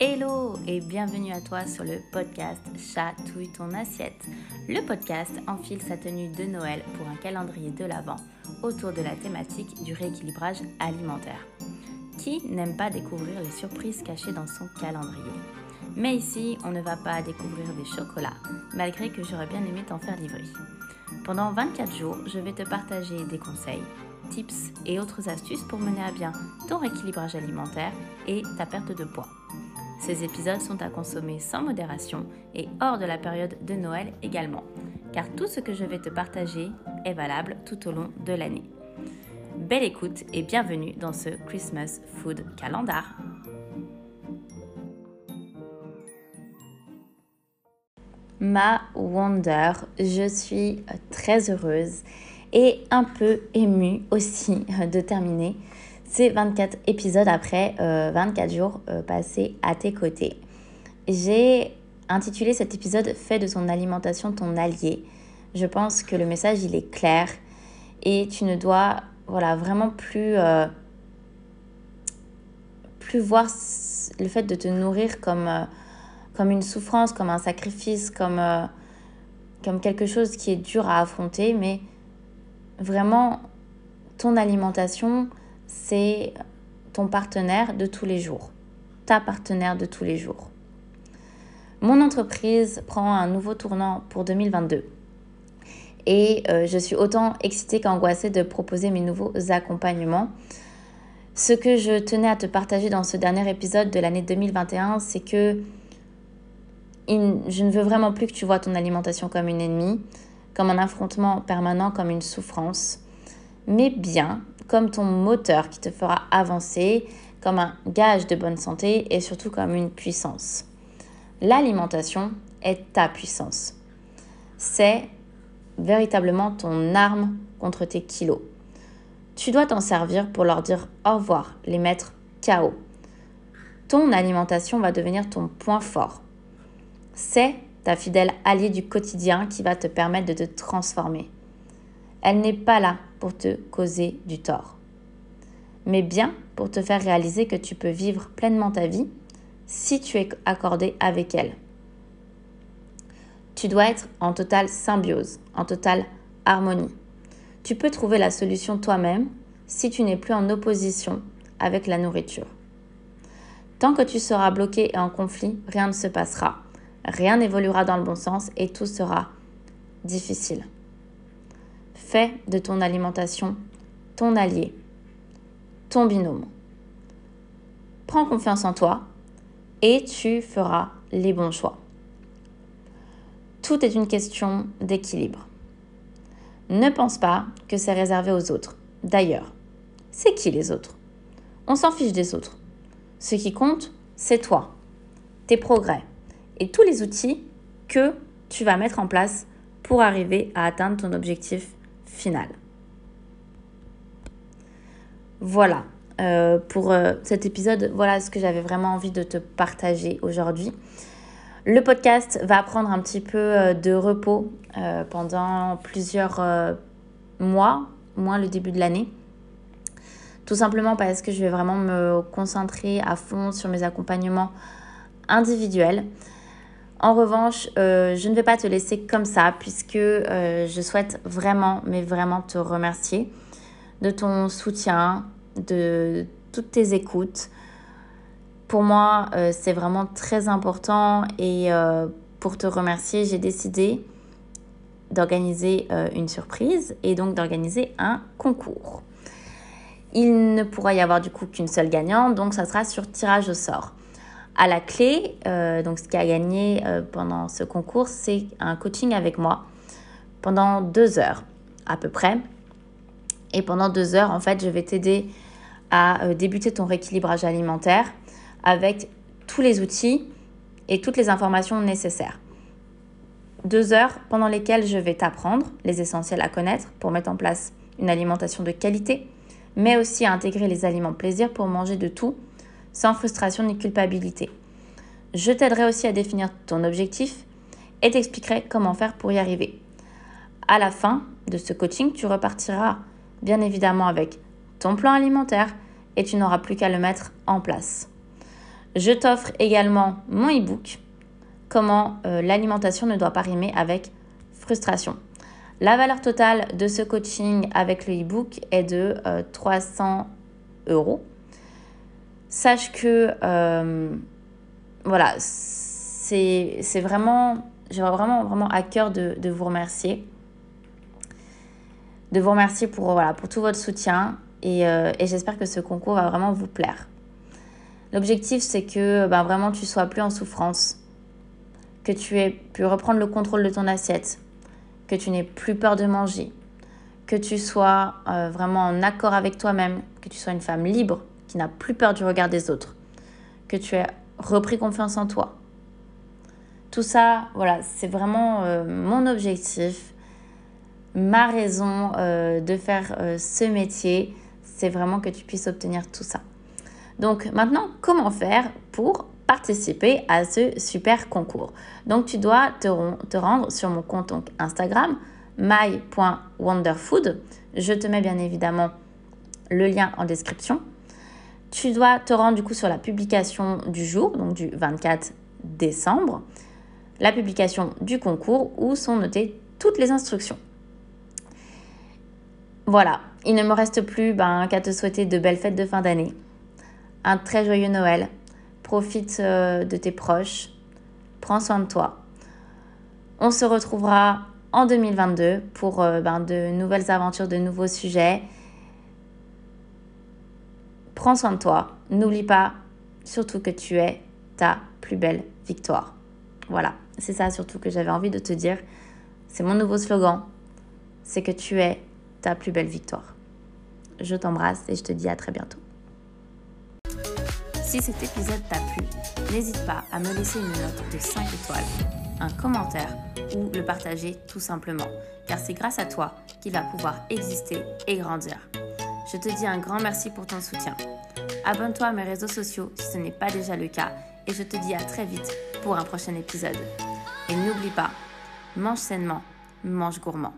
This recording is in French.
Hello et bienvenue à toi sur le podcast Chatouille ton assiette. Le podcast enfile sa tenue de Noël pour un calendrier de l'Avent autour de la thématique du rééquilibrage alimentaire. Qui n'aime pas découvrir les surprises cachées dans son calendrier? Mais ici, on ne va pas découvrir des chocolats, malgré que j'aurais bien aimé t'en faire livrer. Pendant 24 jours, je vais te partager des conseils, tips et autres astuces pour mener à bien ton rééquilibrage alimentaire et ta perte de poids. Ces épisodes sont à consommer sans modération et hors de la période de Noël également, car tout ce que je vais te partager est valable tout au long de l'année. Belle écoute et bienvenue dans ce Christmas Food Calendar. Ma Wonder, je suis très heureuse et un peu émue aussi de terminer ces 24 épisodes après 24 euh, jours euh, passés à tes côtés. J'ai intitulé cet épisode Fais de ton alimentation ton allié. Je pense que le message il est clair et tu ne dois voilà vraiment plus euh, plus voir le fait de te nourrir comme comme une souffrance, comme un sacrifice, comme comme quelque chose qui est dur à affronter, mais vraiment ton alimentation c'est ton partenaire de tous les jours, ta partenaire de tous les jours. Mon entreprise prend un nouveau tournant pour 2022 et euh, je suis autant excitée qu'angoissée de proposer mes nouveaux accompagnements. Ce que je tenais à te partager dans ce dernier épisode de l'année 2021, c'est que je ne veux vraiment plus que tu vois ton alimentation comme une ennemie, comme un affrontement permanent, comme une souffrance, mais bien comme ton moteur qui te fera avancer, comme un gage de bonne santé et surtout comme une puissance. L'alimentation est ta puissance. C'est véritablement ton arme contre tes kilos. Tu dois t'en servir pour leur dire au revoir, les mettre KO. Ton alimentation va devenir ton point fort. C'est ta fidèle alliée du quotidien qui va te permettre de te transformer. Elle n'est pas là pour te causer du tort, mais bien pour te faire réaliser que tu peux vivre pleinement ta vie si tu es accordé avec elle. Tu dois être en totale symbiose, en totale harmonie. Tu peux trouver la solution toi-même si tu n'es plus en opposition avec la nourriture. Tant que tu seras bloqué et en conflit, rien ne se passera. Rien n'évoluera dans le bon sens et tout sera difficile. Fais de ton alimentation ton allié, ton binôme. Prends confiance en toi et tu feras les bons choix. Tout est une question d'équilibre. Ne pense pas que c'est réservé aux autres. D'ailleurs, c'est qui les autres? On s'en fiche des autres. Ce qui compte, c'est toi, tes progrès et tous les outils que tu vas mettre en place pour arriver à atteindre ton objectif Voilà, euh, pour euh, cet épisode, voilà ce que j'avais vraiment envie de te partager aujourd'hui. Le podcast va prendre un petit peu euh, de repos pendant plusieurs mois, moins le début de l'année. Tout simplement parce que je vais vraiment me concentrer à fond sur mes accompagnements individuels. En revanche, euh, je ne vais pas te laisser comme ça puisque euh, je souhaite vraiment, mais vraiment te remercier de ton soutien, de toutes tes écoutes. Pour moi, euh, c'est vraiment très important et pour te remercier, j'ai décidé d'organiser une surprise et donc d'organiser un concours. Il ne pourra y avoir du coup qu'une seule gagnante, donc ça sera sur tirage au sort. À la clé, euh, donc ce qui a gagné euh, pendant ce concours, c'est un coaching avec moi pendant deux heures à peu près. Et pendant deux heures, en fait, je vais t'aider à euh, débuter ton rééquilibrage alimentaire avec tous les outils et toutes les informations nécessaires. Deux heures pendant lesquelles je vais t'apprendre les essentiels à connaître pour mettre en place une alimentation de qualité, mais aussi à intégrer les aliments plaisir pour manger de tout sans frustration ni culpabilité. Je t'aiderai aussi à définir ton objectif et t'expliquerai comment faire pour y arriver. À la fin de ce coaching, tu repartiras bien évidemment avec ton plan alimentaire et tu n'auras plus qu'à le mettre en place. Je t'offre également mon e-book, Comment euh, l'alimentation ne doit pas rimer avec frustration. La valeur totale de ce coaching avec le e-book est de 300 euh, euros. Sache que, euh, voilà, c'est vraiment, j'ai vraiment, vraiment à cœur de, vous remercier. De vous remercier pour, voilà, pour tout votre soutien et, et j'espère que ce concours va vraiment vous plaire. L'objectif, c'est que ben, vraiment tu sois plus en souffrance, que tu aies pu reprendre le contrôle de ton assiette, que tu n'aies plus peur de manger, que tu sois euh, vraiment en accord avec toi-même, que tu sois une femme libre qui n'a plus peur du regard des autres, que tu aies repris confiance en toi. Tout ça, voilà, c'est vraiment euh, mon objectif, ma raison euh, de faire ce métier, c'est vraiment que tu puisses obtenir tout ça. Donc maintenant, comment faire pour participer à ce super concours? Donc tu dois te, rendre sur mon compte Instagram my.wonderfood. Je te mets bien évidemment le lien en description. Tu dois te rendre du coup sur la publication du jour, donc du 24 décembre, la publication du concours où sont notées toutes les instructions. Voilà, il ne me reste plus ben, qu'à te souhaiter de belles fêtes de fin d'année un très joyeux Noël. Profite euh, de tes proches. Prends soin de toi. On se retrouvera en 2022 pour euh, ben, de nouvelles aventures, de nouveaux sujets. Prends soin de toi. N'oublie pas surtout que tu es ta plus belle victoire. Voilà, c'est ça surtout que j'avais envie de te dire. C'est mon nouveau slogan. C'est que tu es ta plus belle victoire. Je t'embrasse et je te dis à très bientôt. Si cet épisode t'a plu, n'hésite pas à me laisser une note de 5 étoiles, un commentaire ou le partager tout simplement, car c'est grâce à toi qu'il va pouvoir exister et grandir. Je te dis un grand merci pour ton soutien. Abonne-toi à mes réseaux sociaux si ce n'est pas déjà le cas et je te dis à très vite pour un prochain épisode. Et n'oublie pas, mange sainement, mange gourmand.